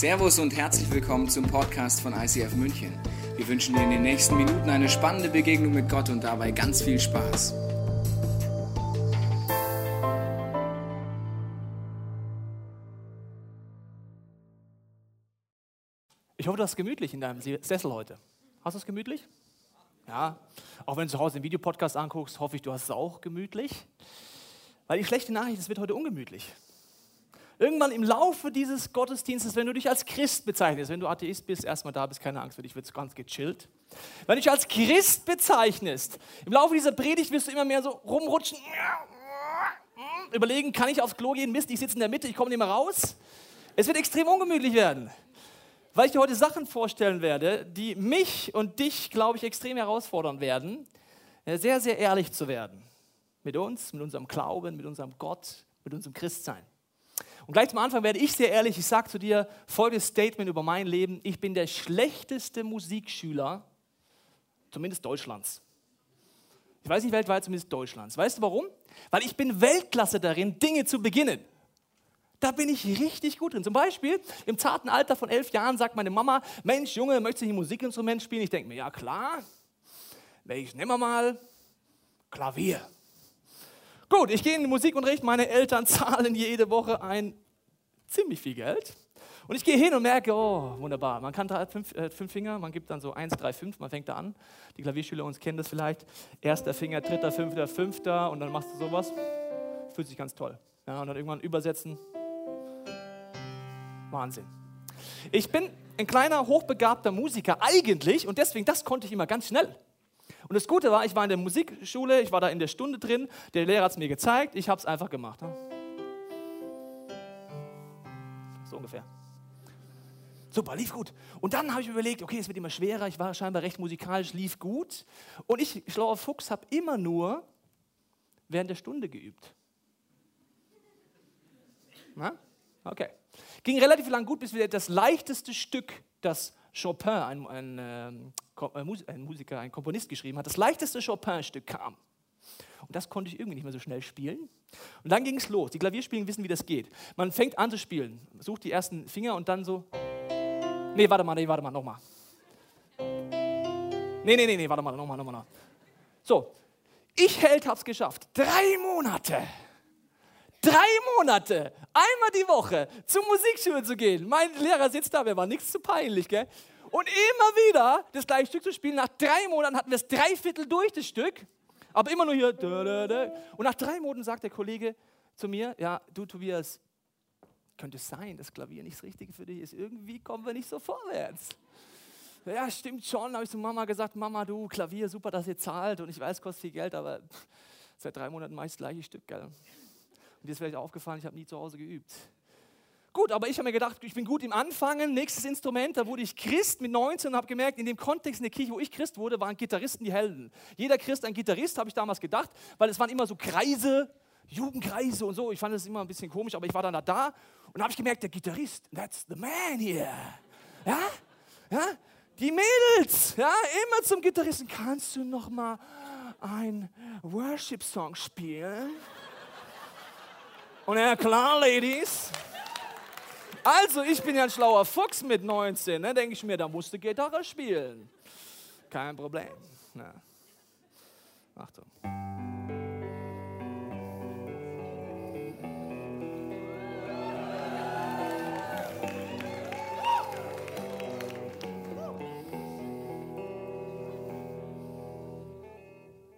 Servus und herzlich willkommen zum Podcast von ICF München. Wir wünschen dir in den nächsten Minuten eine spannende Begegnung mit Gott und dabei ganz viel Spaß. Ich hoffe, du hast es gemütlich in deinem Sessel heute. Hast du es gemütlich? Ja. Auch wenn du zu Hause den Videopodcast anguckst, hoffe ich, du hast es auch gemütlich. Weil die schlechte Nachricht, es wird heute ungemütlich. Irgendwann im Laufe dieses Gottesdienstes, wenn du dich als Christ bezeichnest, wenn du Atheist bist, erstmal da bist, keine Angst, für dich wird es ganz gechillt. Wenn du dich als Christ bezeichnest, im Laufe dieser Predigt wirst du immer mehr so rumrutschen, überlegen, kann ich aufs Klo gehen? Mist, ich sitze in der Mitte, ich komme nicht mehr raus. Es wird extrem ungemütlich werden, weil ich dir heute Sachen vorstellen werde, die mich und dich, glaube ich, extrem herausfordern werden, sehr, sehr ehrlich zu werden. Mit uns, mit unserem Glauben, mit unserem Gott, mit unserem Christsein. Und gleich zum Anfang werde ich sehr ehrlich, ich sage zu dir folgendes Statement über mein Leben. Ich bin der schlechteste Musikschüler, zumindest Deutschlands. Ich weiß nicht weltweit, zumindest Deutschlands. Weißt du warum? Weil ich bin Weltklasse darin, Dinge zu beginnen. Da bin ich richtig gut drin. Zum Beispiel im zarten Alter von elf Jahren sagt meine Mama, Mensch, Junge, möchtest du ein Musikinstrument spielen? Ich denke mir, ja klar. Welches nehmen wir mal? Klavier. Gut, ich gehe in den Musikunterricht, meine Eltern zahlen jede Woche ein ziemlich viel Geld. Und ich gehe hin und merke, oh, wunderbar, man kann drei, fünf, äh, fünf, Finger, man gibt dann so eins, drei, fünf, man fängt da an. Die Klavierschüler uns kennen das vielleicht. Erster Finger, dritter, fünfter, fünfter und dann machst du sowas. Fühlt sich ganz toll. Ja, und dann irgendwann übersetzen. Wahnsinn. Ich bin ein kleiner, hochbegabter Musiker eigentlich und deswegen, das konnte ich immer ganz schnell. Und das Gute war, ich war in der Musikschule, ich war da in der Stunde drin, der Lehrer hat es mir gezeigt, ich habe es einfach gemacht. So ungefähr. Super, lief gut. Und dann habe ich mir überlegt, okay, es wird immer schwerer, ich war scheinbar recht musikalisch, lief gut. Und ich, schlauer Fuchs, habe immer nur während der Stunde geübt. Na? Okay. Ging relativ lang gut, bis wir das leichteste Stück, das Chopin, ein, ein, ähm, ein, Musiker, ein Komponist geschrieben hat, das leichteste Chopin-Stück kam. Und das konnte ich irgendwie nicht mehr so schnell spielen. Und dann ging es los. Die Klavierspielen wissen, wie das geht. Man fängt an zu spielen, sucht die ersten Finger und dann so. Nee, warte mal, nee, warte mal, nochmal. Nee, nee, nee, nee, warte mal, nochmal, nochmal. So, ich Held hab's geschafft. Drei Monate. Drei Monate, einmal die Woche zur Musikschule zu gehen. Mein Lehrer sitzt da, mir war nichts zu peinlich, gell? Und immer wieder das gleiche Stück zu spielen. Nach drei Monaten hatten wir es drei Viertel durch, das Stück. Aber immer nur hier. Und nach drei Monaten sagt der Kollege zu mir: Ja, du Tobias, könnte es sein, dass Klavier nicht das Richtige für dich ist. Irgendwie kommen wir nicht so vorwärts. Ja, stimmt schon, habe ich zu Mama gesagt: Mama, du, Klavier, super, dass ihr zahlt. Und ich weiß, kostet viel Geld, aber seit drei Monaten mache ich das gleiche Stück, gell? Und dir ist vielleicht aufgefallen, ich habe nie zu Hause geübt. Gut, aber ich habe mir gedacht, ich bin gut im Anfangen. Nächstes Instrument, da wurde ich Christ mit 19 und habe gemerkt, in dem Kontext in der Kirche, wo ich Christ wurde, waren Gitarristen die Helden. Jeder Christ ein Gitarrist, habe ich damals gedacht, weil es waren immer so Kreise, Jugendkreise und so. Ich fand das immer ein bisschen komisch, aber ich war dann da, da und habe ich gemerkt, der Gitarrist, that's the man here. Ja? Ja? Die Mädels, ja, immer zum Gitarristen. Kannst du noch mal ein Worship-Song spielen? Und ja, klar, Ladies. Also, ich bin ja ein schlauer Fuchs mit 19. Ne? Denke ich mir, da musste Gitarre spielen. Kein Problem. Ja. Achtung.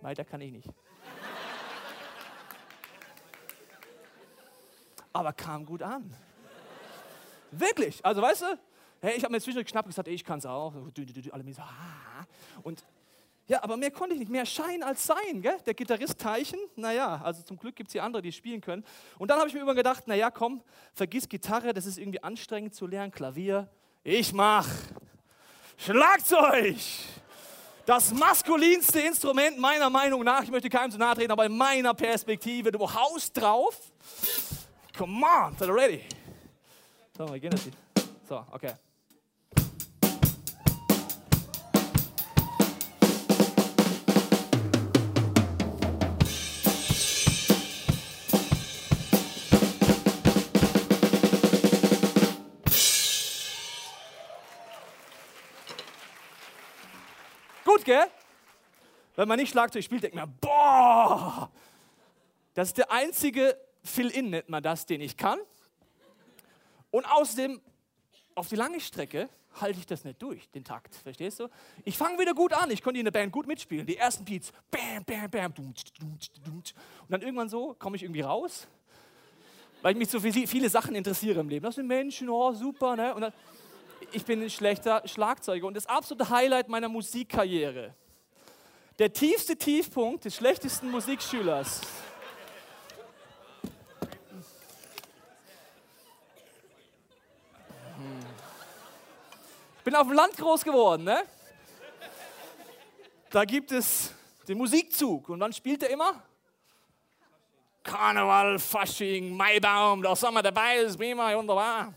Weiter kann ich nicht. aber kam gut an. Wirklich. Also weißt du, hey, ich habe mir zwischendurch und gesagt, ey, ich kann es auch. Alle mir so, ah. Und ja, aber mehr konnte ich nicht. Mehr Schein als Sein. Gell? Der Gitarrist Teichen, naja, also zum Glück gibt es hier andere, die spielen können. Und dann habe ich mir immer gedacht, naja, komm, vergiss Gitarre, das ist irgendwie anstrengend zu lernen. Klavier, ich mach Schlagzeug. Das maskulinste Instrument meiner Meinung nach, ich möchte keinem zu nahe treten, aber in meiner Perspektive, du haust drauf Come on, ready? So, wir gehen jetzt. So, okay. Gut, gell? Wenn man nicht Schlagzeug spielt, denkt man, boah, das ist der einzige Fill-In, nennt man das, den ich kann. Und außerdem, auf die lange Strecke halte ich das nicht durch, den Takt, verstehst du? Ich fange wieder gut an, ich konnte in der Band gut mitspielen. Die ersten Beats, bam, bam, bam, und dann irgendwann so komme ich irgendwie raus, weil ich mich so viele Sachen interessiere im Leben. Das sind Menschen, oh super, ne? Und dann, ich bin ein schlechter Schlagzeuger und das absolute Highlight meiner Musikkarriere. Der tiefste Tiefpunkt des schlechtesten Musikschülers. Bin auf dem Land groß geworden, ne? Da gibt es den Musikzug und dann spielt er immer Karneval, Fasching, Maibaum, da sind wir dabei, ist prima, wunderbar.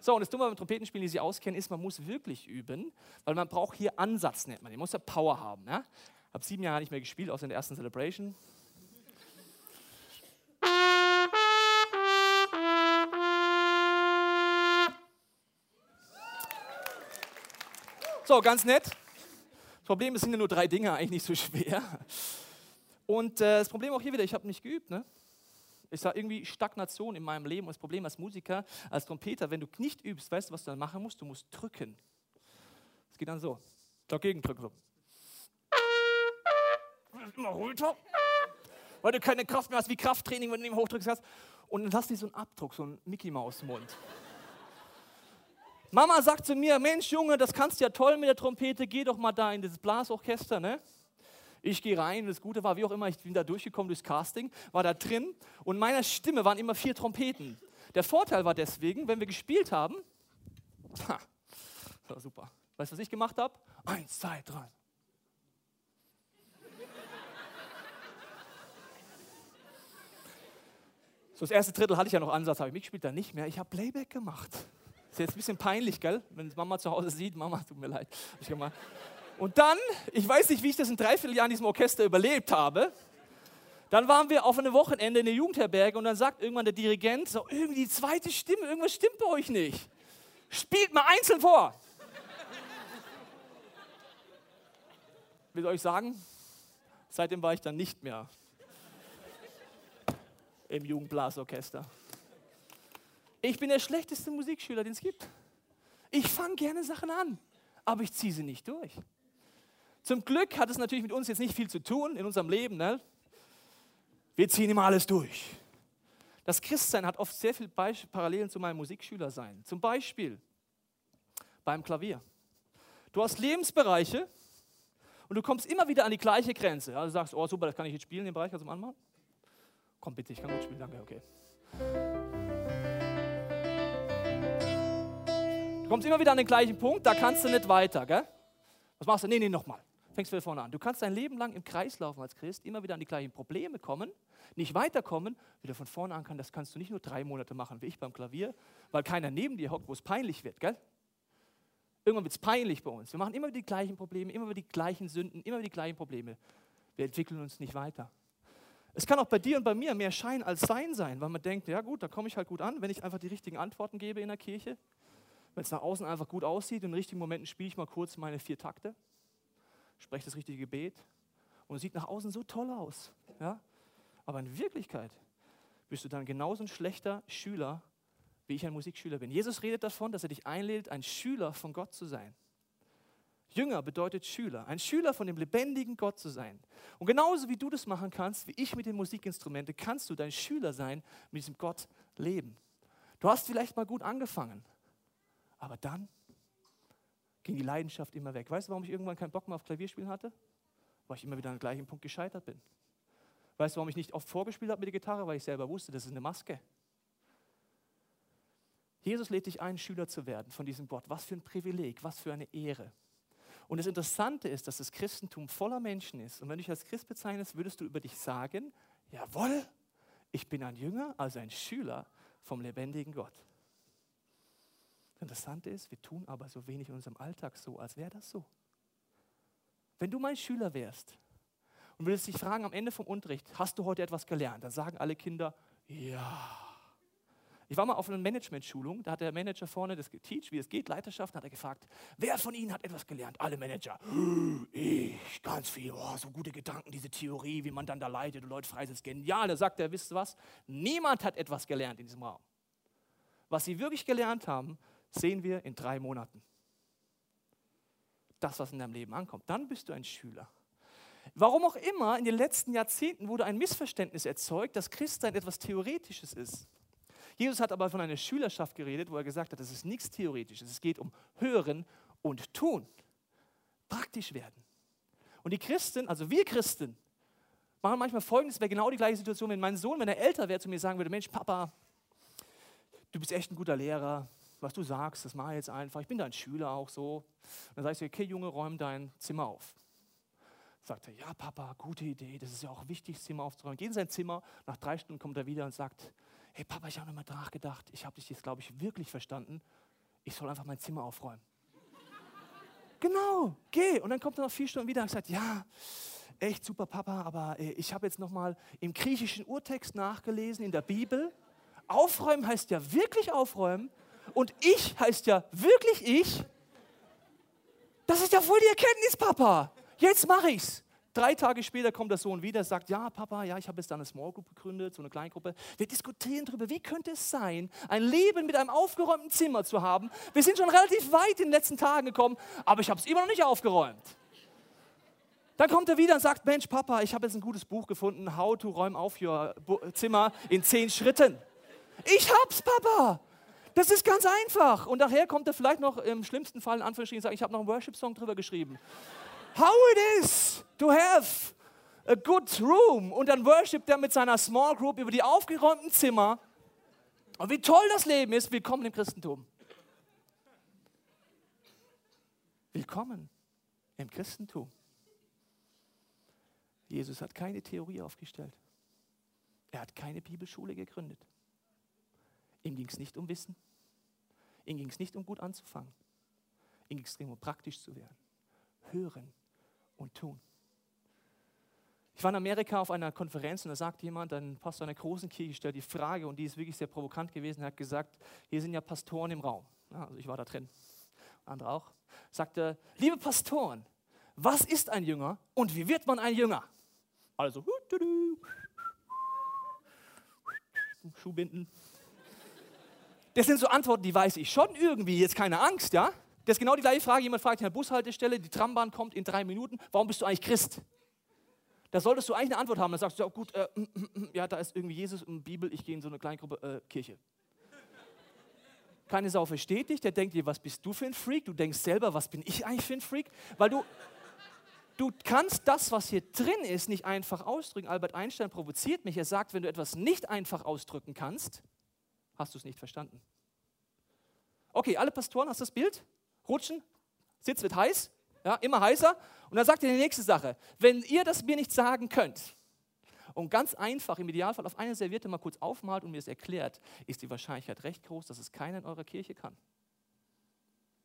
So, und das Dumme beim Trompetenspielen, die Sie auskennen, ist, man muss wirklich üben, weil man braucht hier Ansatz, nennt man. Man muss ja Power haben. Ich habe sieben Jahre nicht mehr gespielt, außer in der ersten Celebration. So, ganz nett. Das Problem ist, sind ja nur drei Dinge, eigentlich nicht so schwer. Und äh, das Problem auch hier wieder, ich habe nicht geübt. Ne? Ich sage irgendwie Stagnation in meinem Leben. Und das Problem als Musiker, als Trompeter, wenn du nicht übst, weißt du, was du dann machen musst? Du musst drücken. Es geht dann so. Dagegen drücken. So. Immer runter. Weil du keine Kraft mehr hast, wie Krafttraining, wenn du ihn hochdrückst. Und dann hast du so einen Abdruck, so einen Mickey-Maus-Mund. Mama sagt zu mir, Mensch Junge, das kannst du ja toll mit der Trompete, geh doch mal da in das Blasorchester, ne? Ich gehe rein, das Gute war, wie auch immer, ich bin da durchgekommen durchs Casting, war da drin und meiner Stimme waren immer vier Trompeten. Der Vorteil war deswegen, wenn wir gespielt haben, ha, das war super. Weißt du, was ich gemacht habe? Eins, zwei, drei. So, das erste Drittel hatte ich ja noch Ansatz, habe ich mitgespielt, dann nicht mehr. Ich habe Playback gemacht. Ist jetzt ein bisschen peinlich, gell? Wenn Mama zu Hause sieht, Mama, tut mir leid. Und dann, ich weiß nicht, wie ich das in dreiviertel Jahren in diesem Orchester überlebt habe. Dann waren wir auf einem Wochenende in der Jugendherberge und dann sagt irgendwann der Dirigent, so irgendwie die zweite Stimme, irgendwas stimmt bei euch nicht. Spielt mal einzeln vor. Will euch sagen, seitdem war ich dann nicht mehr im Jugendblasorchester. Ich bin der schlechteste Musikschüler, den es gibt. Ich fange gerne Sachen an, aber ich ziehe sie nicht durch. Zum Glück hat es natürlich mit uns jetzt nicht viel zu tun in unserem Leben. Ne? Wir ziehen immer alles durch. Das Christsein hat oft sehr viele Parallelen zu meinem Musikschülersein. Zum Beispiel beim Klavier. Du hast Lebensbereiche und du kommst immer wieder an die gleiche Grenze. Also sagst, oh super, das kann ich jetzt spielen, dem Bereich, also anmachen. Komm bitte, ich kann gut spielen, danke, okay. Kommst immer wieder an den gleichen Punkt, da kannst du nicht weiter. Gell? Was machst du? Nee, nee, nochmal. Fängst wieder vorne an. Du kannst dein Leben lang im Kreis laufen als Christ, immer wieder an die gleichen Probleme kommen, nicht weiterkommen, wieder von vorne an kann. Das kannst du nicht nur drei Monate machen, wie ich beim Klavier, weil keiner neben dir hockt, wo es peinlich wird. Gell? Irgendwann wird es peinlich bei uns. Wir machen immer wieder die gleichen Probleme, immer wieder die gleichen Sünden, immer wieder die gleichen Probleme. Wir entwickeln uns nicht weiter. Es kann auch bei dir und bei mir mehr Schein als Sein sein, weil man denkt, ja gut, da komme ich halt gut an, wenn ich einfach die richtigen Antworten gebe in der Kirche wenn es nach außen einfach gut aussieht, in richtigen Momenten spiele ich mal kurz meine vier Takte, spreche das richtige Gebet und es sieht nach außen so toll aus. Ja? Aber in Wirklichkeit bist du dann genauso ein schlechter Schüler, wie ich ein Musikschüler bin. Jesus redet davon, dass er dich einlädt, ein Schüler von Gott zu sein. Jünger bedeutet Schüler, ein Schüler von dem lebendigen Gott zu sein. Und genauso wie du das machen kannst, wie ich mit den Musikinstrumenten, kannst du dein Schüler sein, mit diesem Gott leben. Du hast vielleicht mal gut angefangen, aber dann ging die Leidenschaft immer weg. Weißt du, warum ich irgendwann keinen Bock mehr auf Klavierspielen hatte? Weil ich immer wieder an dem gleichen Punkt gescheitert bin. Weißt du, warum ich nicht oft vorgespielt habe mit der Gitarre? Weil ich selber wusste, das ist eine Maske. Jesus lädt dich ein, Schüler zu werden von diesem Gott. Was für ein Privileg, was für eine Ehre. Und das Interessante ist, dass das Christentum voller Menschen ist. Und wenn du dich als Christ bezeichnest, würdest du über dich sagen, jawohl, ich bin ein Jünger, also ein Schüler vom lebendigen Gott. Interessante ist, wir tun aber so wenig in unserem Alltag so, als wäre das so. Wenn du mein Schüler wärst und würdest dich fragen am Ende vom Unterricht, hast du heute etwas gelernt? Dann sagen alle Kinder, ja. Ich war mal auf einer Management-Schulung, da hat der Manager vorne das geteacht, wie es geht, Leiterschaft, hat er gefragt, wer von Ihnen hat etwas gelernt? Alle Manager. Ich, ganz viel, oh, so gute Gedanken, diese Theorie, wie man dann da leitet und Leute freisetzt, genial. Da sagt er, wisst ihr was? Niemand hat etwas gelernt in diesem Raum. Was Sie wirklich gelernt haben, sehen wir in drei Monaten. Das, was in deinem Leben ankommt. Dann bist du ein Schüler. Warum auch immer, in den letzten Jahrzehnten wurde ein Missverständnis erzeugt, dass Christsein etwas Theoretisches ist. Jesus hat aber von einer Schülerschaft geredet, wo er gesagt hat, das ist nichts Theoretisches. Es geht um Hören und Tun. Praktisch werden. Und die Christen, also wir Christen, machen manchmal folgendes, wäre genau die gleiche Situation, wenn mein Sohn, wenn er älter wäre, zu mir sagen würde, Mensch, Papa, du bist echt ein guter Lehrer, was du sagst, das mache ich jetzt einfach, ich bin dein Schüler auch so. Und dann sagst du, okay Junge, räum dein Zimmer auf. Sagt er, ja Papa, gute Idee, das ist ja auch wichtig, das Zimmer aufzuräumen. Geht in sein Zimmer, nach drei Stunden kommt er wieder und sagt, hey Papa, ich habe nochmal nachgedacht, ich habe dich jetzt, glaube ich, wirklich verstanden, ich soll einfach mein Zimmer aufräumen. genau, geh. Und dann kommt er nach vier Stunden wieder und sagt, ja, echt super Papa, aber äh, ich habe jetzt nochmal im griechischen Urtext nachgelesen, in der Bibel. Aufräumen heißt ja wirklich aufräumen und ich heißt ja wirklich ich. Das ist ja voll die Erkenntnis, Papa. Jetzt mache ich's. Drei Tage später kommt der Sohn wieder, sagt, ja, Papa, ja, ich habe jetzt da eine Small Group gegründet, so eine Kleingruppe. Wir diskutieren darüber, wie könnte es sein, ein Leben mit einem aufgeräumten Zimmer zu haben. Wir sind schon relativ weit in den letzten Tagen gekommen, aber ich habe es immer noch nicht aufgeräumt. Dann kommt er wieder und sagt, Mensch, Papa, ich habe jetzt ein gutes Buch gefunden, How to Räum auf Your Zimmer in zehn Schritten. Ich hab's, Papa. Das ist ganz einfach. Und nachher kommt er vielleicht noch im schlimmsten Fall in Anführungsstrichen und sagt, ich habe noch einen Worship-Song drüber geschrieben how it is to have a good room. Und dann worshipt er mit seiner Small Group über die aufgeräumten Zimmer. Und wie toll das Leben ist. Willkommen im Christentum. Willkommen im Christentum. Jesus hat keine Theorie aufgestellt. Er hat keine Bibelschule gegründet. Ihm ging es nicht um Wissen. Ihm ging es nicht um gut anzufangen. Ihm ging es darum, praktisch zu werden. Hören und tun. Ich war in Amerika auf einer Konferenz und da sagt jemand, ein Pastor einer großen Kirche stellt die Frage und die ist wirklich sehr provokant gewesen. Er hat gesagt, hier sind ja Pastoren im Raum. Ja, also ich war da drin, andere auch. Sagte, liebe Pastoren, was ist ein Jünger und wie wird man ein Jünger? Also, Schuhbinden. Das sind so Antworten, die weiß ich schon irgendwie, jetzt keine Angst, ja? Das ist genau die gleiche Frage. Jemand fragt in der Bushaltestelle, die Trambahn kommt in drei Minuten, warum bist du eigentlich Christ? Da solltest du eigentlich eine Antwort haben. Dann sagst du, ja gut, äh, mm, mm, mm, ja, da ist irgendwie Jesus und Bibel, ich gehe in so eine Kleingruppe, äh, Kirche. Keine Sau versteht dich, der denkt dir, was bist du für ein Freak? Du denkst selber, was bin ich eigentlich für ein Freak? Weil du, du kannst das, was hier drin ist, nicht einfach ausdrücken. Albert Einstein provoziert mich. Er sagt, wenn du etwas nicht einfach ausdrücken kannst, hast du es nicht verstanden. Okay, alle Pastoren, hast du das Bild? rutschen, Sitz wird heiß, ja, immer heißer. Und dann sagt er die nächste Sache, wenn ihr das mir nicht sagen könnt und ganz einfach im Idealfall auf eine Serviette mal kurz aufmalt und mir es erklärt, ist die Wahrscheinlichkeit recht groß, dass es keiner in eurer Kirche kann.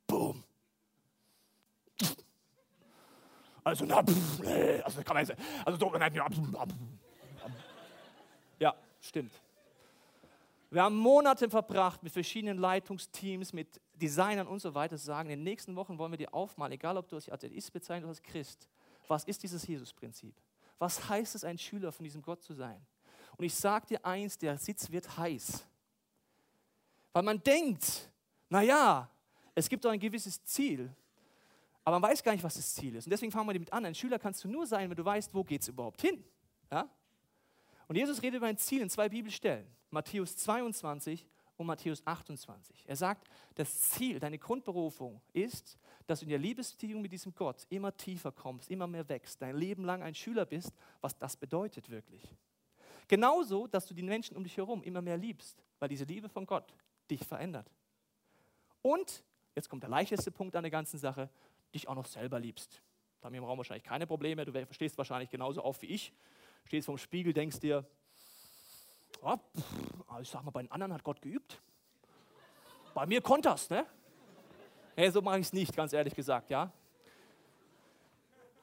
Boom. Also, na, pff, nee, also kann man also so, ja, stimmt. Wir haben Monate verbracht mit verschiedenen Leitungsteams, mit Designern und so weiter, sagen, in den nächsten Wochen wollen wir dir aufmalen, egal ob du als Atheist bezeichnest oder als Christ, was ist dieses Jesus-Prinzip? Was heißt es, ein Schüler von diesem Gott zu sein? Und ich sage dir eins, der Sitz wird heiß. Weil man denkt, naja, es gibt doch ein gewisses Ziel, aber man weiß gar nicht, was das Ziel ist. Und deswegen fangen wir damit an. Ein Schüler kannst du nur sein, wenn du weißt, wo geht es überhaupt hin. Ja? Und Jesus redet über ein Ziel in zwei Bibelstellen. Matthäus 22 und Matthäus 28. Er sagt, das Ziel, deine Grundberufung ist, dass du in der Liebesbeziehung mit diesem Gott immer tiefer kommst, immer mehr wächst, dein Leben lang ein Schüler bist, was das bedeutet wirklich. Genauso, dass du die Menschen um dich herum immer mehr liebst, weil diese Liebe von Gott dich verändert. Und, jetzt kommt der leichteste Punkt an der ganzen Sache, dich auch noch selber liebst. Da haben wir im Raum wahrscheinlich keine Probleme, du verstehst wahrscheinlich genauso auf wie ich. Stehst vorm Spiegel, denkst dir, oh, ich sag mal, bei den anderen hat Gott geübt. Bei mir konnte das, ne? Hey, so mache ich es nicht, ganz ehrlich gesagt, ja.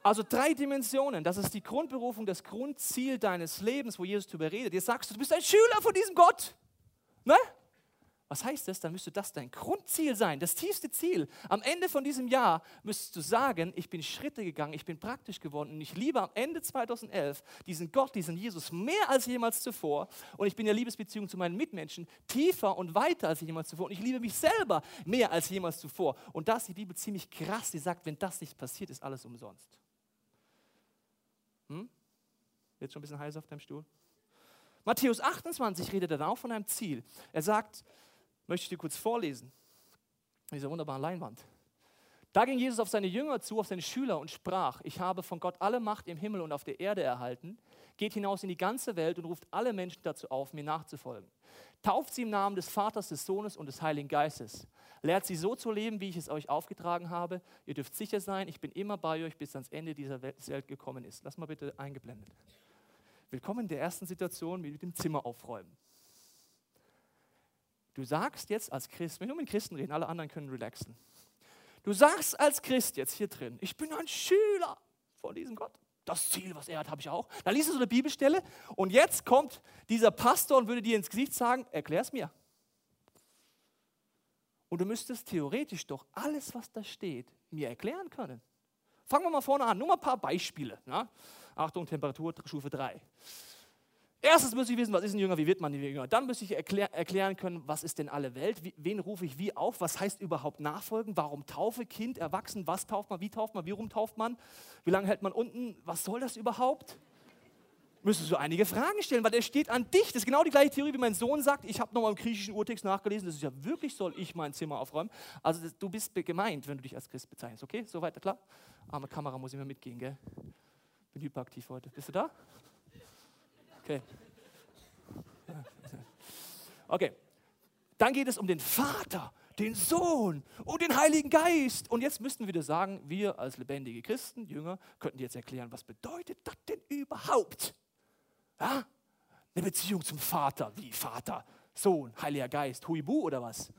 Also drei Dimensionen, das ist die Grundberufung, das Grundziel deines Lebens, wo Jesus darüber redet. Jetzt sagst du, du bist ein Schüler von diesem Gott. Ne? Was heißt das? Dann müsste das dein Grundziel sein, das tiefste Ziel. Am Ende von diesem Jahr müsstest du sagen, ich bin Schritte gegangen, ich bin praktisch geworden und ich liebe am Ende 2011 diesen Gott, diesen Jesus mehr als jemals zuvor und ich bin in der Liebesbeziehung zu meinen Mitmenschen tiefer und weiter als jemals zuvor und ich liebe mich selber mehr als jemals zuvor. Und da ist die Bibel ziemlich krass, die sagt, wenn das nicht passiert, ist alles umsonst. Hm? Jetzt schon ein bisschen heiß auf deinem Stuhl? Matthäus 28 redet dann auch von einem Ziel. Er sagt, möchte ich dir kurz vorlesen, dieser wunderbaren Leinwand. Da ging Jesus auf seine Jünger zu, auf seine Schüler und sprach, ich habe von Gott alle Macht im Himmel und auf der Erde erhalten, geht hinaus in die ganze Welt und ruft alle Menschen dazu auf, mir nachzufolgen. Tauft sie im Namen des Vaters, des Sohnes und des Heiligen Geistes. Lehrt sie so zu leben, wie ich es euch aufgetragen habe. Ihr dürft sicher sein, ich bin immer bei euch, bis ans Ende dieser Welt gekommen ist. Lass mal bitte eingeblendet. Willkommen in der ersten Situation mit dem Zimmer aufräumen. Du sagst jetzt als Christ, wenn wir mit Christen reden, alle anderen können relaxen. Du sagst als Christ jetzt hier drin, ich bin ein Schüler von diesem Gott. Das Ziel, was er hat, habe ich auch. Da liest du so eine Bibelstelle und jetzt kommt dieser Pastor und würde dir ins Gesicht sagen, erklär es mir. Und du müsstest theoretisch doch alles, was da steht, mir erklären können. Fangen wir mal vorne an, nur mal ein paar Beispiele. Ja? Achtung, Temperatur, Stufe 3. Erstens muss ich wissen, was ist ein Jünger, wie wird man ein Jünger. Dann muss ich erklär, erklären können, was ist denn alle Welt, wie, wen rufe ich wie auf, was heißt überhaupt nachfolgen, warum Taufe, Kind, Erwachsen, was tauft man, wie tauft man, wie rum tauft man, wie lange hält man unten, was soll das überhaupt? Müsstest du einige Fragen stellen, weil der steht an dich. Das ist genau die gleiche Theorie, wie mein Sohn sagt. Ich habe nochmal im griechischen Urtext nachgelesen, das ist ja wirklich, soll ich mein Zimmer aufräumen. Also das, du bist gemeint, wenn du dich als Christ bezeichnest. Okay, so weiter, klar? Arme Kamera muss immer mitgehen, gell? Bin hyperaktiv heute. Bist du da? Okay. Okay. Dann geht es um den Vater, den Sohn und den Heiligen Geist. Und jetzt müssten wir sagen, wir als lebendige Christen, Jünger, könnten jetzt erklären, was bedeutet das denn überhaupt? Ja? Eine Beziehung zum Vater. Wie Vater, Sohn, Heiliger Geist, Huibu oder was?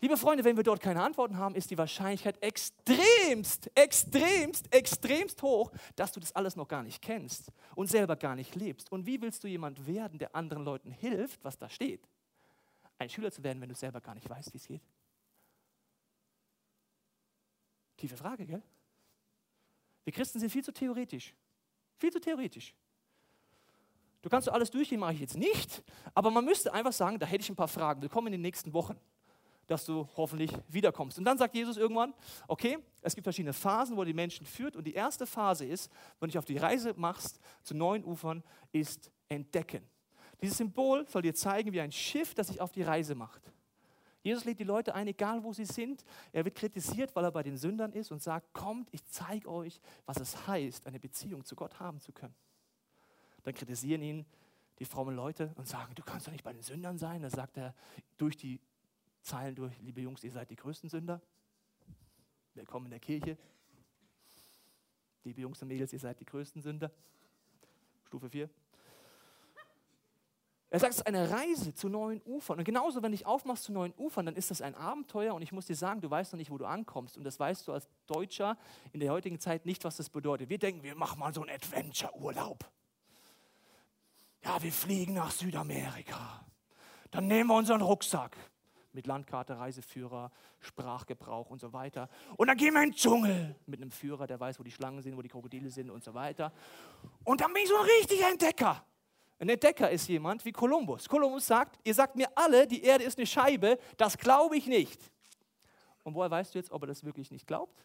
Liebe Freunde, wenn wir dort keine Antworten haben, ist die Wahrscheinlichkeit extremst, extremst, extremst hoch, dass du das alles noch gar nicht kennst und selber gar nicht lebst. Und wie willst du jemand werden, der anderen Leuten hilft, was da steht? Ein Schüler zu werden, wenn du selber gar nicht weißt, wie es geht? Tiefe Frage, gell? Wir Christen sind viel zu theoretisch. Viel zu theoretisch. Du kannst so alles durchgehen, mache ich jetzt nicht, aber man müsste einfach sagen, da hätte ich ein paar Fragen. Willkommen in den nächsten Wochen dass du hoffentlich wiederkommst. Und dann sagt Jesus irgendwann, okay, es gibt verschiedene Phasen, wo er die Menschen führt. Und die erste Phase ist, wenn du dich auf die Reise machst zu neuen Ufern, ist entdecken. Dieses Symbol soll dir zeigen, wie ein Schiff, das sich auf die Reise macht. Jesus lädt die Leute ein, egal wo sie sind. Er wird kritisiert, weil er bei den Sündern ist und sagt, kommt, ich zeige euch, was es heißt, eine Beziehung zu Gott haben zu können. Dann kritisieren ihn die frommen Leute und sagen, du kannst doch nicht bei den Sündern sein. Da sagt er, durch die Zeilen durch, liebe Jungs, ihr seid die größten Sünder. Willkommen in der Kirche. Liebe Jungs und Mädels, ihr seid die größten Sünder. Stufe 4. Er sagt, es ist eine Reise zu neuen Ufern. Und genauso, wenn du dich aufmachst zu neuen Ufern, dann ist das ein Abenteuer. Und ich muss dir sagen, du weißt noch nicht, wo du ankommst. Und das weißt du als Deutscher in der heutigen Zeit nicht, was das bedeutet. Wir denken, wir machen mal so einen Adventure-Urlaub. Ja, wir fliegen nach Südamerika. Dann nehmen wir unseren Rucksack mit Landkarte, Reiseführer, Sprachgebrauch und so weiter. Und dann gehen wir in den Dschungel mit einem Führer, der weiß, wo die Schlangen sind, wo die Krokodile sind und so weiter. Und dann bin ich so ein richtiger Entdecker. Ein Entdecker ist jemand wie Kolumbus. Kolumbus sagt, ihr sagt mir alle, die Erde ist eine Scheibe, das glaube ich nicht. Und woher weißt du jetzt, ob er das wirklich nicht glaubt?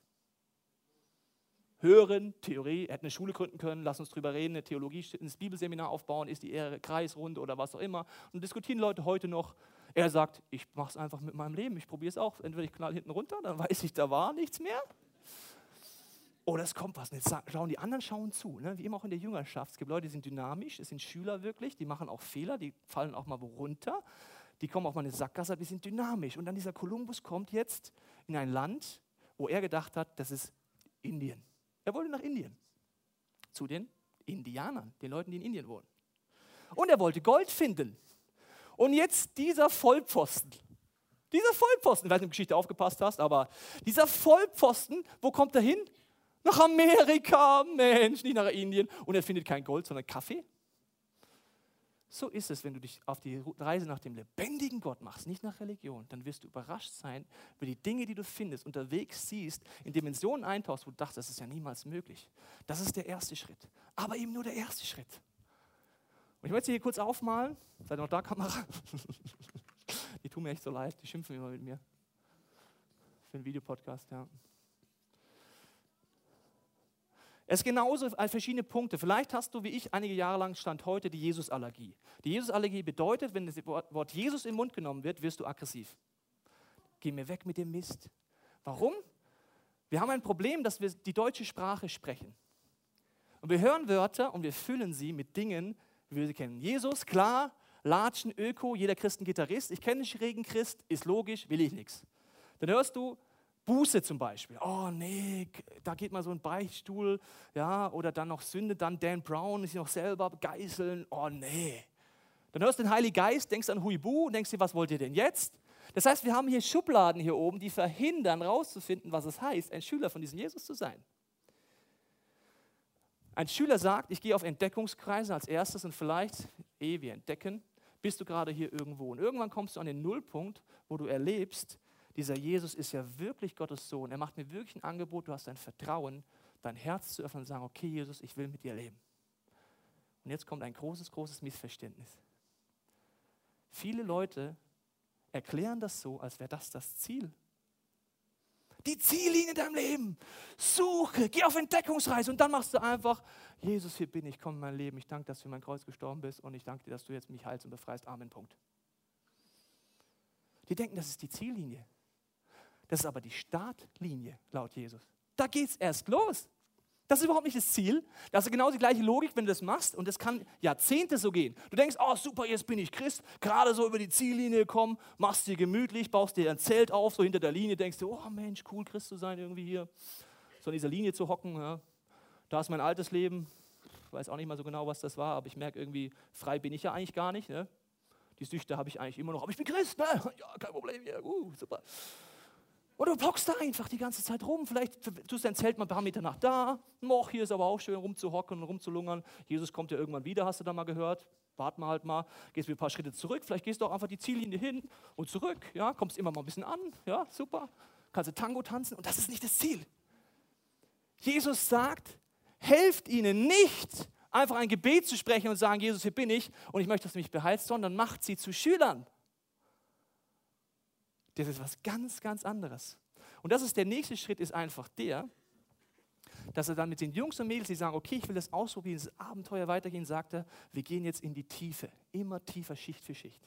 Hören, Theorie, er hätte eine Schule gründen können, lass uns drüber reden, eine Theologie, ein Bibelseminar aufbauen, ist die Erde kreisrund oder was auch immer. Und diskutieren Leute heute noch, er sagt, ich mache es einfach mit meinem Leben, ich probiere es auch. Entweder ich knall hinten runter, dann weiß ich, da war nichts mehr. Oder es kommt was. Und jetzt schauen die anderen schauen zu. Ne? Wie immer auch in der Jüngerschaft. Es gibt Leute, die sind dynamisch, es sind Schüler wirklich, die machen auch Fehler, die fallen auch mal runter. Die kommen auch mal in eine Sackgasse, die sind dynamisch. Und dann dieser Kolumbus kommt jetzt in ein Land, wo er gedacht hat, das ist Indien. Er wollte nach Indien. Zu den Indianern, den Leuten, die in Indien wohnen. Und er wollte Gold finden. Und jetzt dieser Vollpfosten. Dieser Vollpfosten, ich weiß nicht, ob du Geschichte aufgepasst hast, aber dieser Vollpfosten, wo kommt er hin? Nach Amerika, Mensch, nicht nach Indien. Und er findet kein Gold, sondern Kaffee. So ist es, wenn du dich auf die Reise nach dem lebendigen Gott machst, nicht nach Religion, dann wirst du überrascht sein über die Dinge, die du findest, unterwegs siehst, in Dimensionen eintauchst, wo du dachtest, das ist ja niemals möglich. Das ist der erste Schritt. Aber eben nur der erste Schritt. Und ich möchte hier kurz aufmalen. Seid ihr noch da, Kamera? die tun mir echt so leid, die schimpfen immer mit mir. Für einen Videopodcast, ja. Es ist genauso als verschiedene Punkte. Vielleicht hast du, wie ich, einige Jahre lang stand heute die Jesus-Allergie. Die Jesus-Allergie bedeutet, wenn das Wort Jesus im Mund genommen wird, wirst du aggressiv. Geh mir weg mit dem Mist. Warum? Wir haben ein Problem, dass wir die deutsche Sprache sprechen. Und wir hören Wörter und wir füllen sie mit Dingen, wie wir sie kennen. Jesus, klar, Latschen, Öko, jeder Christ ein Gitarrist. Ich kenne einen schrägen Christ, ist logisch, will ich nichts. Dann hörst du Buße zum Beispiel. Oh nee, da geht mal so ein Beichtstuhl, ja, oder dann noch Sünde, dann Dan Brown, ist noch selber geißeln. Oh nee. Dann hörst du den Heiligen Geist, denkst an Huibu und denkst dir, was wollt ihr denn jetzt? Das heißt, wir haben hier Schubladen hier oben, die verhindern, rauszufinden, was es heißt, ein Schüler von diesem Jesus zu sein. Ein Schüler sagt, ich gehe auf Entdeckungskreise als erstes und vielleicht, ehe wir entdecken, bist du gerade hier irgendwo. Und irgendwann kommst du an den Nullpunkt, wo du erlebst, dieser Jesus ist ja wirklich Gottes Sohn. Er macht mir wirklich ein Angebot, du hast dein Vertrauen, dein Herz zu öffnen und sagen, okay Jesus, ich will mit dir leben. Und jetzt kommt ein großes, großes Missverständnis. Viele Leute erklären das so, als wäre das das Ziel. Die Ziellinie in deinem Leben. Suche, geh auf Entdeckungsreise und dann machst du einfach, Jesus, hier bin ich, komm in mein Leben. Ich danke, dass du für mein Kreuz gestorben bist und ich danke dir, dass du jetzt mich heilst und befreist. Amen. Punkt. Die denken, das ist die Ziellinie. Das ist aber die Startlinie, laut Jesus. Da geht es erst los. Das ist überhaupt nicht das Ziel. Das ist genau die gleiche Logik, wenn du das machst. Und das kann Jahrzehnte so gehen. Du denkst, oh super, jetzt bin ich Christ, gerade so über die Ziellinie gekommen, machst dir gemütlich, baust dir ein Zelt auf, so hinter der Linie, denkst du, oh Mensch, cool, Christ zu sein, irgendwie hier, so in dieser Linie zu hocken. Ja. Da ist mein altes Leben. Ich weiß auch nicht mal so genau, was das war, aber ich merke irgendwie, frei bin ich ja eigentlich gar nicht. Ne? Die Süchte habe ich eigentlich immer noch, aber ich bin Christ. Ne? Ja, kein Problem hier. Uh, super. Oder du blockst da einfach die ganze Zeit rum. Vielleicht tust dein Zelt mal ein paar Meter nach da. Noch, hier ist aber auch schön rumzuhocken und rumzulungern. Jesus kommt ja irgendwann wieder, hast du da mal gehört. Wart mal halt mal, gehst wieder ein paar Schritte zurück. Vielleicht gehst du auch einfach die Ziellinie hin und zurück. Ja, kommst immer mal ein bisschen an. Ja, super. Kannst du Tango tanzen und das ist nicht das Ziel. Jesus sagt, helft ihnen nicht, einfach ein Gebet zu sprechen und sagen, Jesus, hier bin ich und ich möchte, dass du mich beheilst, sondern macht sie zu Schülern. Das ist was ganz, ganz anderes. Und das ist der nächste Schritt, ist einfach der, dass er dann mit den Jungs und Mädels, die sagen, okay, ich will das ausprobieren, dieses Abenteuer weitergehen, sagt er, wir gehen jetzt in die Tiefe, immer tiefer, Schicht für Schicht.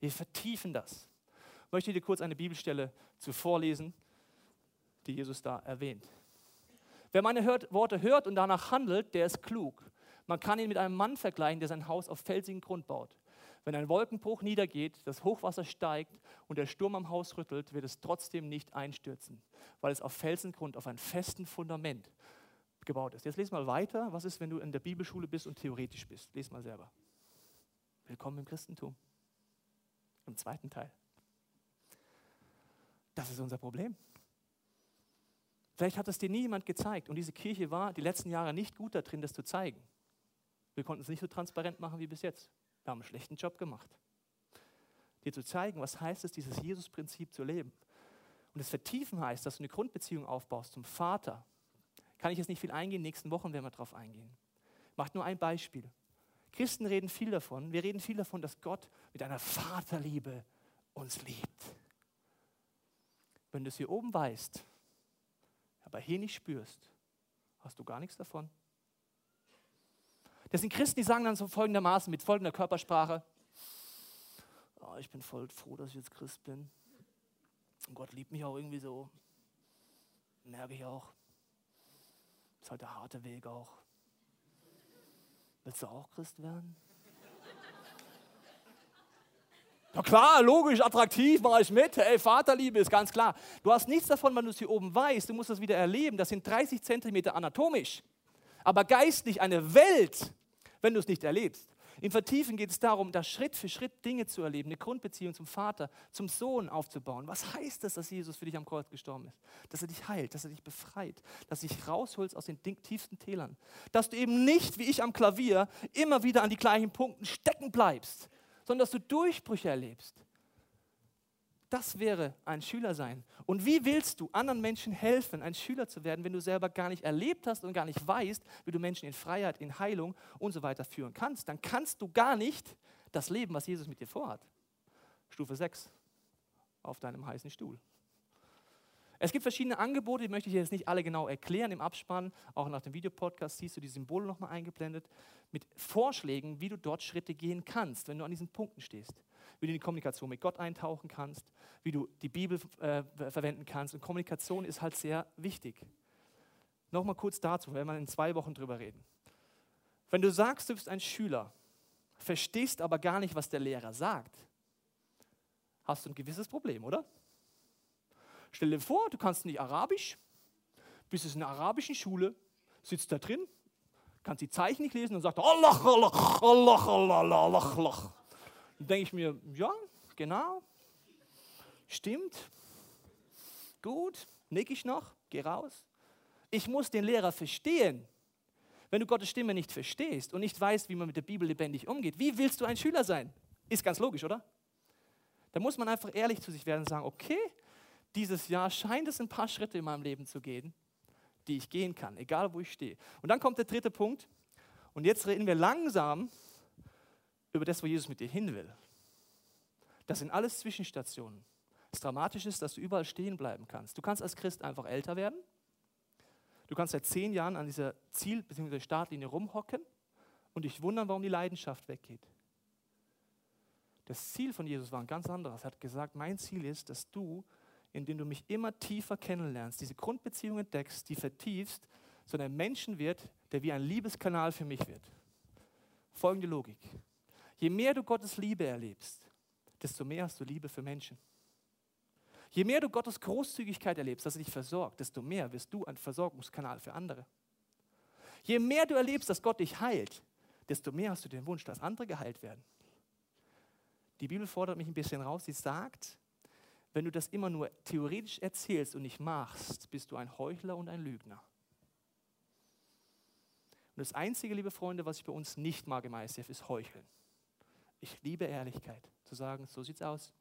Wir vertiefen das. Ich möchte dir kurz eine Bibelstelle zu vorlesen, die Jesus da erwähnt. Wer meine hört, Worte hört und danach handelt, der ist klug. Man kann ihn mit einem Mann vergleichen, der sein Haus auf felsigen Grund baut. Wenn ein Wolkenbruch niedergeht, das Hochwasser steigt und der Sturm am Haus rüttelt, wird es trotzdem nicht einstürzen, weil es auf Felsengrund, auf einem festen Fundament gebaut ist. Jetzt lese mal weiter. Was ist, wenn du in der Bibelschule bist und theoretisch bist? Lese mal selber. Willkommen im Christentum. Im zweiten Teil. Das ist unser Problem. Vielleicht hat es dir nie jemand gezeigt und diese Kirche war die letzten Jahre nicht gut darin, das zu zeigen. Wir konnten es nicht so transparent machen wie bis jetzt. Wir haben einen schlechten Job gemacht. Dir zu zeigen, was heißt es, dieses Jesus-Prinzip zu leben. Und das Vertiefen heißt, dass du eine Grundbeziehung aufbaust zum Vater. Kann ich jetzt nicht viel eingehen, nächsten Wochen werden wir darauf eingehen. Macht nur ein Beispiel. Christen reden viel davon, wir reden viel davon, dass Gott mit einer Vaterliebe uns liebt. Wenn du es hier oben weißt, aber hier nicht spürst, hast du gar nichts davon. Das sind Christen, die sagen dann so folgendermaßen mit folgender Körpersprache: oh, Ich bin voll froh, dass ich jetzt Christ bin. Und Gott liebt mich auch irgendwie so. Merke ich auch. Ist halt der harte Weg auch. Willst du auch Christ werden? Ja klar, logisch, attraktiv, mache ich mit. Ey, Vaterliebe ist ganz klar. Du hast nichts davon, wenn du es hier oben weißt. Du musst das wieder erleben. Das sind 30 Zentimeter anatomisch aber geistlich eine Welt, wenn du es nicht erlebst. Im Vertiefen geht es darum, da Schritt für Schritt Dinge zu erleben, eine Grundbeziehung zum Vater, zum Sohn aufzubauen. Was heißt das, dass Jesus für dich am Kreuz gestorben ist? Dass er dich heilt, dass er dich befreit, dass er dich rausholst aus den tiefsten Tälern. Dass du eben nicht, wie ich am Klavier, immer wieder an die gleichen Punkten stecken bleibst, sondern dass du Durchbrüche erlebst. Das wäre ein Schüler sein. Und wie willst du anderen Menschen helfen, ein Schüler zu werden, wenn du selber gar nicht erlebt hast und gar nicht weißt, wie du Menschen in Freiheit, in Heilung und so weiter führen kannst? Dann kannst du gar nicht das leben, was Jesus mit dir vorhat. Stufe 6 auf deinem heißen Stuhl. Es gibt verschiedene Angebote, die möchte ich jetzt nicht alle genau erklären im Abspann. Auch nach dem Videopodcast siehst du die Symbole nochmal eingeblendet mit Vorschlägen, wie du dort Schritte gehen kannst, wenn du an diesen Punkten stehst wie du in die Kommunikation mit Gott eintauchen kannst, wie du die Bibel äh, verwenden kannst. Und Kommunikation ist halt sehr wichtig. Nochmal kurz dazu, werden wir in zwei Wochen drüber reden. Wenn du sagst, du bist ein Schüler, verstehst aber gar nicht, was der Lehrer sagt, hast du ein gewisses Problem, oder? Stell dir vor, du kannst nicht Arabisch, bist in einer arabischen Schule, sitzt da drin, kannst die Zeichen nicht lesen und sagt Allah, Allah, Allah, Allah, Allah, Allah. Dann denke ich mir, ja, genau, stimmt, gut, nick ich noch, geh raus. Ich muss den Lehrer verstehen. Wenn du Gottes Stimme nicht verstehst und nicht weißt, wie man mit der Bibel lebendig umgeht, wie willst du ein Schüler sein? Ist ganz logisch, oder? Da muss man einfach ehrlich zu sich werden und sagen, okay, dieses Jahr scheint es ein paar Schritte in meinem Leben zu gehen, die ich gehen kann, egal wo ich stehe. Und dann kommt der dritte Punkt. Und jetzt reden wir langsam über das, wo Jesus mit dir hin will. Das sind alles Zwischenstationen. Das Dramatische ist, dass du überall stehen bleiben kannst. Du kannst als Christ einfach älter werden. Du kannst seit zehn Jahren an dieser Ziel- bzw. Startlinie rumhocken und dich wundern, warum die Leidenschaft weggeht. Das Ziel von Jesus war ein ganz anderes. Er hat gesagt, mein Ziel ist, dass du, indem du mich immer tiefer kennenlernst, diese Grundbeziehung entdeckst, die vertiefst, so ein Menschen wird, der wie ein Liebeskanal für mich wird. Folgende Logik. Je mehr du Gottes Liebe erlebst, desto mehr hast du Liebe für Menschen. Je mehr du Gottes Großzügigkeit erlebst, dass er dich versorgt, desto mehr wirst du ein Versorgungskanal für andere. Je mehr du erlebst, dass Gott dich heilt, desto mehr hast du den Wunsch, dass andere geheilt werden. Die Bibel fordert mich ein bisschen raus. Sie sagt, wenn du das immer nur theoretisch erzählst und nicht machst, bist du ein Heuchler und ein Lügner. Und das Einzige, liebe Freunde, was ich bei uns nicht mag im ICF, ist Heucheln. Ich liebe Ehrlichkeit. Zu sagen, so sieht's aus.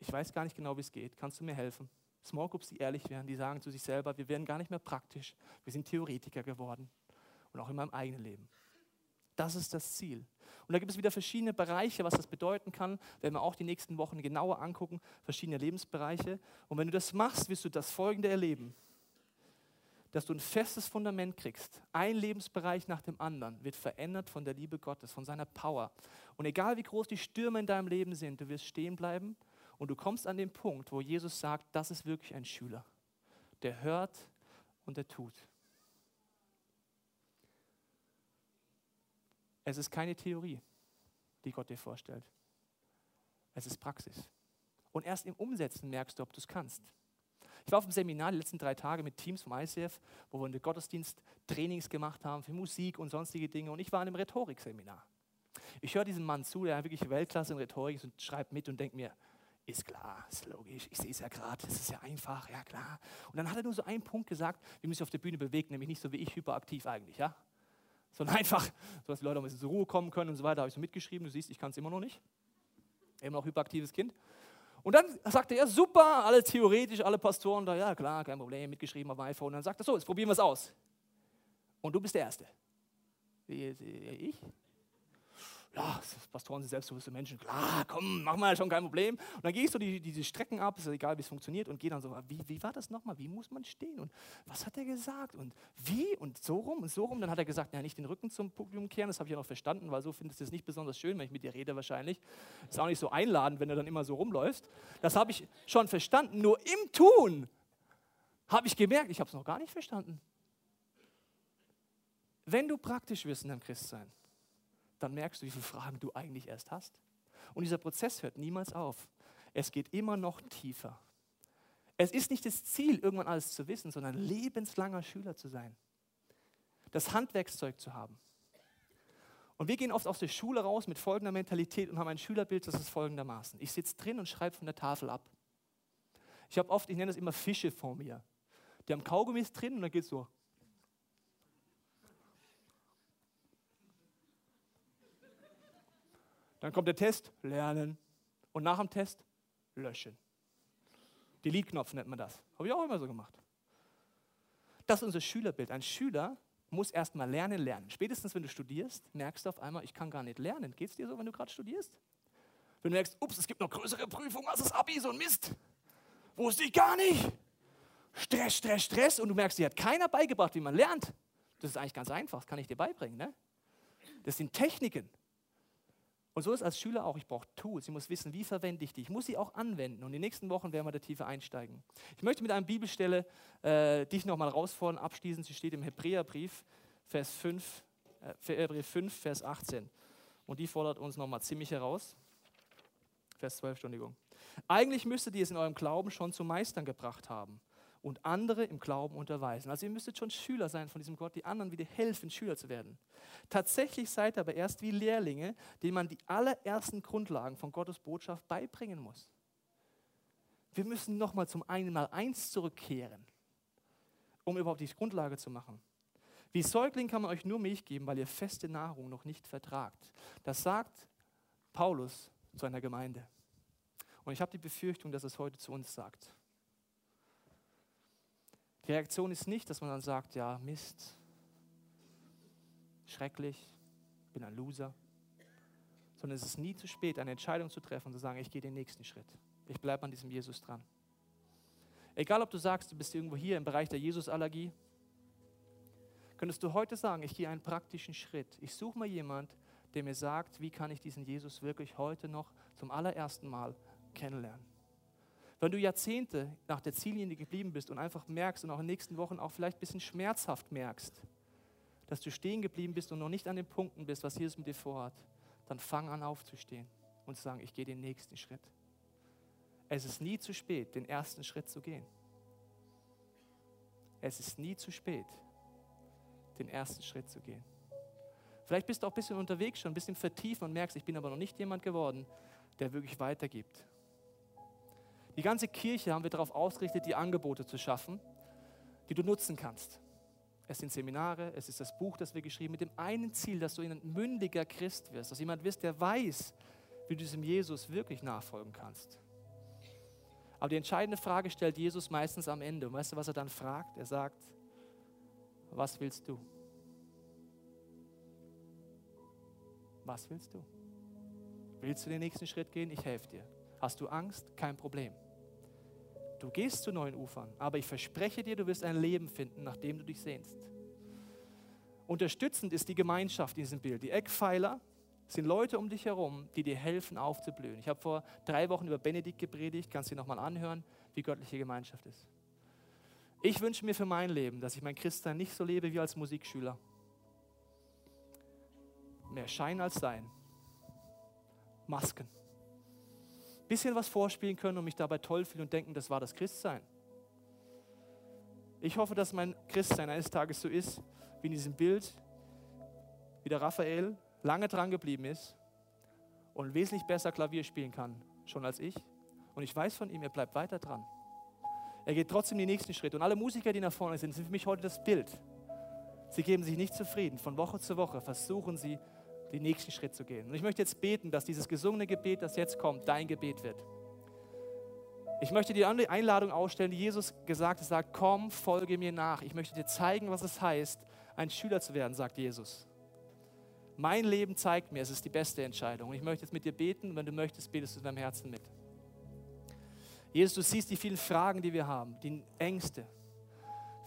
Ich weiß gar nicht genau, wie es geht. Kannst du mir helfen? Small Groups, die ehrlich werden, die sagen zu sich selber, wir werden gar nicht mehr praktisch. Wir sind Theoretiker geworden. Und auch in meinem eigenen Leben. Das ist das Ziel. Und da gibt es wieder verschiedene Bereiche, was das bedeuten kann. Werden wir auch die nächsten Wochen genauer angucken. Verschiedene Lebensbereiche. Und wenn du das machst, wirst du das Folgende erleben dass du ein festes Fundament kriegst. Ein Lebensbereich nach dem anderen wird verändert von der Liebe Gottes, von seiner Power. Und egal wie groß die Stürme in deinem Leben sind, du wirst stehen bleiben und du kommst an den Punkt, wo Jesus sagt, das ist wirklich ein Schüler. Der hört und der tut. Es ist keine Theorie, die Gott dir vorstellt. Es ist Praxis. Und erst im Umsetzen merkst du, ob du es kannst. Ich war auf dem Seminar die letzten drei Tage mit Teams vom ICF, wo wir in der Gottesdienst Trainings gemacht haben für Musik und sonstige Dinge. Und ich war in einem Rhetorikseminar. Ich höre diesem Mann zu, der wirklich Weltklasse in Rhetorik ist und schreibt mit und denkt mir, ist klar, ist logisch, ich sehe es ja gerade, es ist ja einfach, ja klar. Und dann hat er nur so einen Punkt gesagt, wie man sich auf der Bühne bewegt, nämlich nicht so wie ich hyperaktiv eigentlich, ja. Sondern einfach, so dass die Leute auch ein bisschen zur Ruhe kommen können und so weiter, habe ich so mitgeschrieben. Du siehst, ich kann es immer noch nicht. Immer noch hyperaktives Kind. Und dann sagte er, super, alle theoretisch, alle Pastoren da, ja klar, kein Problem, mitgeschrieben auf dem iPhone. Und dann sagt er, so, jetzt probieren wir es aus. Und du bist der Erste. Ich? Ja, Pastoren sind selbstbewusste Menschen, klar, komm, mach mal schon kein Problem. Und dann gehe ich so die, diese Strecken ab, ist egal, wie es funktioniert, und gehe dann so, wie, wie war das nochmal, wie muss man stehen und was hat er gesagt und wie und so rum und so rum. Dann hat er gesagt, ja, nicht den Rücken zum Publikum kehren, das habe ich ja noch verstanden, weil so findest du es nicht besonders schön, wenn ich mit dir rede wahrscheinlich. Ist auch nicht so einladend, wenn du dann immer so rumläufst. Das habe ich schon verstanden, nur im Tun habe ich gemerkt, ich habe es noch gar nicht verstanden. Wenn du praktisch wirst in deinem Christsein, dann merkst du, wie viele Fragen du eigentlich erst hast. Und dieser Prozess hört niemals auf. Es geht immer noch tiefer. Es ist nicht das Ziel, irgendwann alles zu wissen, sondern lebenslanger Schüler zu sein. Das Handwerkszeug zu haben. Und wir gehen oft aus der Schule raus mit folgender Mentalität und haben ein Schülerbild, das ist folgendermaßen. Ich sitze drin und schreibe von der Tafel ab. Ich habe oft, ich nenne das immer Fische vor mir. Die haben Kaugummis drin und dann geht es so. Dann kommt der Test, lernen. Und nach dem Test, löschen. Delete-Knopf nennt man das. Habe ich auch immer so gemacht. Das ist unser Schülerbild. Ein Schüler muss erstmal lernen, lernen. Spätestens, wenn du studierst, merkst du auf einmal, ich kann gar nicht lernen. Geht es dir so, wenn du gerade studierst? Wenn du merkst, ups, es gibt noch größere Prüfungen als das Abi, so ein Mist. Wusste ich gar nicht. Stress, Stress, Stress. Und du merkst, dir hat keiner beigebracht, wie man lernt. Das ist eigentlich ganz einfach, das kann ich dir beibringen. Ne? Das sind Techniken. Und so ist als Schüler auch. Ich brauche Tools. Ich muss wissen, wie verwende ich die. Ich muss sie auch anwenden. Und in den nächsten Wochen werden wir da tiefer einsteigen. Ich möchte mit einer Bibelstelle äh, dich nochmal herausfordern, abschließen. Sie steht im Hebräerbrief, Vers 5, äh, Hebräer 5, Vers 18. Und die fordert uns nochmal ziemlich heraus. Vers 12, Entschuldigung. Eigentlich müsstet ihr es in eurem Glauben schon zu Meistern gebracht haben und andere im Glauben unterweisen. Also ihr müsstet schon Schüler sein von diesem Gott, die anderen wieder helfen, Schüler zu werden. Tatsächlich seid ihr aber erst wie Lehrlinge, denen man die allerersten Grundlagen von Gottes Botschaft beibringen muss. Wir müssen nochmal zum einmal eins zurückkehren, um überhaupt die Grundlage zu machen. Wie Säugling kann man euch nur Milch geben, weil ihr feste Nahrung noch nicht vertragt. Das sagt Paulus zu einer Gemeinde. Und ich habe die Befürchtung, dass es heute zu uns sagt. Die Reaktion ist nicht, dass man dann sagt, ja, Mist, schrecklich, bin ein Loser, sondern es ist nie zu spät, eine Entscheidung zu treffen und zu sagen, ich gehe den nächsten Schritt. Ich bleibe an diesem Jesus dran. Egal, ob du sagst, du bist irgendwo hier im Bereich der Jesus-Allergie, könntest du heute sagen, ich gehe einen praktischen Schritt. Ich suche mal jemand, der mir sagt, wie kann ich diesen Jesus wirklich heute noch zum allerersten Mal kennenlernen. Wenn du Jahrzehnte nach der Ziellinie geblieben bist und einfach merkst und auch in den nächsten Wochen auch vielleicht ein bisschen schmerzhaft merkst, dass du stehen geblieben bist und noch nicht an den Punkten bist, was Jesus mit dir vorhat, dann fang an aufzustehen und zu sagen, ich gehe den nächsten Schritt. Es ist nie zu spät, den ersten Schritt zu gehen. Es ist nie zu spät, den ersten Schritt zu gehen. Vielleicht bist du auch ein bisschen unterwegs schon, ein bisschen vertieft und merkst, ich bin aber noch nicht jemand geworden, der wirklich weitergibt. Die ganze Kirche haben wir darauf ausgerichtet, die Angebote zu schaffen, die du nutzen kannst. Es sind Seminare, es ist das Buch, das wir geschrieben mit dem einen Ziel, dass du ein mündiger Christ wirst, dass jemand wirst, der weiß, wie du diesem Jesus wirklich nachfolgen kannst. Aber die entscheidende Frage stellt Jesus meistens am Ende. Und weißt du, was er dann fragt? Er sagt, was willst du? Was willst du? Willst du den nächsten Schritt gehen? Ich helfe dir. Hast du Angst? Kein Problem. Du gehst zu neuen Ufern, aber ich verspreche dir, du wirst ein Leben finden, nach dem du dich sehnst. Unterstützend ist die Gemeinschaft in diesem Bild. Die Eckpfeiler sind Leute um dich herum, die dir helfen aufzublühen. Ich habe vor drei Wochen über Benedikt gepredigt, kannst du dir nochmal anhören, wie göttliche Gemeinschaft ist. Ich wünsche mir für mein Leben, dass ich mein Christsein nicht so lebe wie als Musikschüler. Mehr Schein als Sein. Masken bisschen was vorspielen können und mich dabei toll fühlen und denken, das war das Christsein. Ich hoffe, dass mein Christsein eines Tages so ist, wie in diesem Bild, wie der Raphael lange dran geblieben ist und wesentlich besser Klavier spielen kann, schon als ich. Und ich weiß von ihm, er bleibt weiter dran. Er geht trotzdem den nächsten Schritt. Und alle Musiker, die nach vorne sind, sind für mich heute das Bild. Sie geben sich nicht zufrieden. Von Woche zu Woche versuchen sie, den nächsten Schritt zu gehen. Und ich möchte jetzt beten, dass dieses gesungene Gebet, das jetzt kommt, dein Gebet wird. Ich möchte dir die Einladung ausstellen, die Jesus gesagt hat, sagt, komm, folge mir nach. Ich möchte dir zeigen, was es heißt, ein Schüler zu werden, sagt Jesus. Mein Leben zeigt mir, es ist die beste Entscheidung. Und ich möchte jetzt mit dir beten wenn du möchtest, betest du in deinem Herzen mit. Jesus, du siehst die vielen Fragen, die wir haben, die Ängste,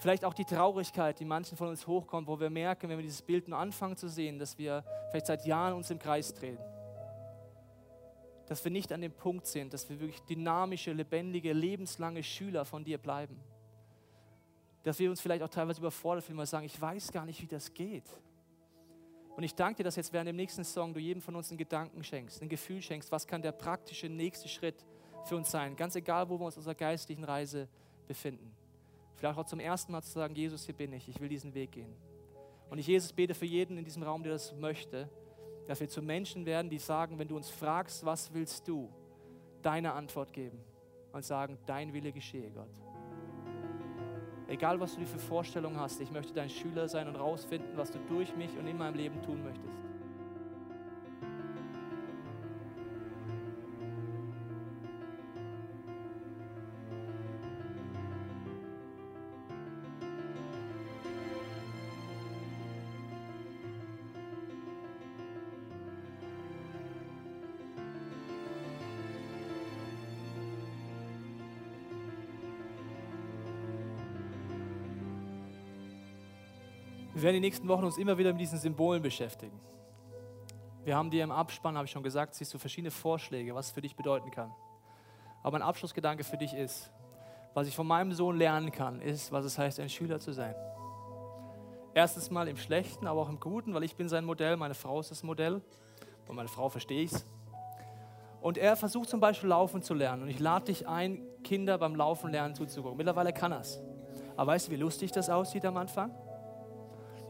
Vielleicht auch die Traurigkeit, die manchen von uns hochkommt, wo wir merken, wenn wir dieses Bild nur anfangen zu sehen, dass wir vielleicht seit Jahren uns im Kreis drehen. Dass wir nicht an dem Punkt sind, dass wir wirklich dynamische, lebendige, lebenslange Schüler von dir bleiben. Dass wir uns vielleicht auch teilweise überfordert fühlen, weil wir sagen, ich weiß gar nicht, wie das geht. Und ich danke dir, dass jetzt während dem nächsten Song du jedem von uns einen Gedanken schenkst, ein Gefühl schenkst, was kann der praktische nächste Schritt für uns sein, ganz egal, wo wir uns auf unserer geistlichen Reise befinden. Vielleicht auch zum ersten Mal zu sagen, Jesus, hier bin ich, ich will diesen Weg gehen. Und ich, Jesus, bete für jeden in diesem Raum, der das möchte, dass wir zu Menschen werden, die sagen, wenn du uns fragst, was willst du, deine Antwort geben und sagen, dein Wille geschehe, Gott. Egal, was du dir für Vorstellungen hast, ich möchte dein Schüler sein und rausfinden, was du durch mich und in meinem Leben tun möchtest. Wir werden die nächsten Wochen uns immer wieder mit diesen Symbolen beschäftigen. Wir haben dir im Abspann, habe ich schon gesagt, siehst du verschiedene Vorschläge, was es für dich bedeuten kann. Aber mein Abschlussgedanke für dich ist, was ich von meinem Sohn lernen kann, ist, was es heißt, ein Schüler zu sein. Erstens mal im Schlechten, aber auch im Guten, weil ich bin sein Modell, meine Frau ist das Modell. Von meiner Frau verstehe ich es. Und er versucht zum Beispiel Laufen zu lernen. Und ich lade dich ein, Kinder beim Laufen lernen zuzugucken. Mittlerweile kann er es. Aber weißt du, wie lustig das aussieht am Anfang?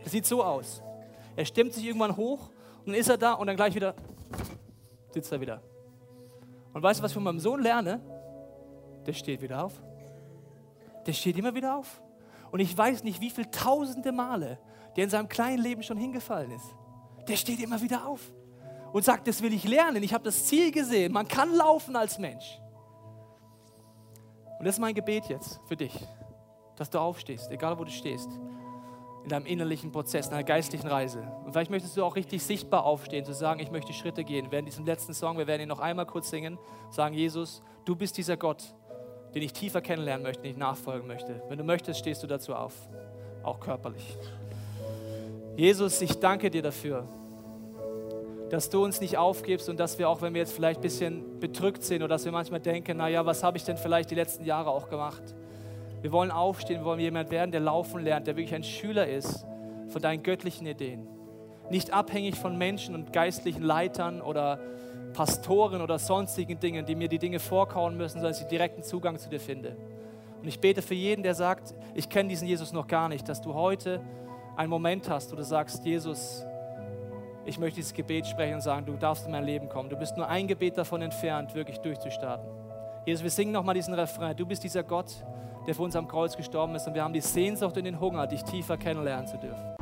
Das sieht so aus. Er stemmt sich irgendwann hoch und dann ist er da und dann gleich wieder sitzt er wieder. Und weißt du, was ich von meinem Sohn lerne? Der steht wieder auf. Der steht immer wieder auf. Und ich weiß nicht, wie viele tausende Male der in seinem kleinen Leben schon hingefallen ist. Der steht immer wieder auf und sagt, das will ich lernen. Ich habe das Ziel gesehen. Man kann laufen als Mensch. Und das ist mein Gebet jetzt für dich, dass du aufstehst, egal wo du stehst in deinem innerlichen Prozess, in deiner geistlichen Reise. Und vielleicht möchtest du auch richtig sichtbar aufstehen, zu sagen, ich möchte Schritte gehen. Während diesem letzten Song, wir werden ihn noch einmal kurz singen, sagen, Jesus, du bist dieser Gott, den ich tiefer kennenlernen möchte, den ich nachfolgen möchte. Wenn du möchtest, stehst du dazu auf, auch körperlich. Jesus, ich danke dir dafür, dass du uns nicht aufgibst und dass wir auch, wenn wir jetzt vielleicht ein bisschen bedrückt sind oder dass wir manchmal denken, naja, was habe ich denn vielleicht die letzten Jahre auch gemacht? Wir wollen aufstehen, wir wollen jemand werden, der laufen lernt, der wirklich ein Schüler ist von deinen göttlichen Ideen. Nicht abhängig von Menschen und geistlichen Leitern oder Pastoren oder sonstigen Dingen, die mir die Dinge vorkauen müssen, sondern dass ich direkten Zugang zu dir finde. Und ich bete für jeden, der sagt, ich kenne diesen Jesus noch gar nicht, dass du heute einen Moment hast, wo du sagst, Jesus, ich möchte dieses Gebet sprechen und sagen, du darfst in mein Leben kommen. Du bist nur ein Gebet davon entfernt, wirklich durchzustarten. Jesus, wir singen nochmal diesen Refrain. Du bist dieser Gott, der für uns am Kreuz gestorben ist. Und wir haben die Sehnsucht und den Hunger, dich tiefer kennenlernen zu dürfen.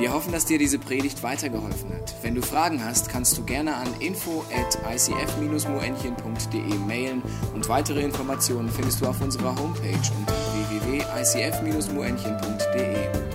Wir hoffen, dass dir diese Predigt weitergeholfen hat. Wenn du Fragen hast, kannst du gerne an info at icf-moenchen.de mailen und weitere Informationen findest du auf unserer Homepage unter www.icf-moenchen.de.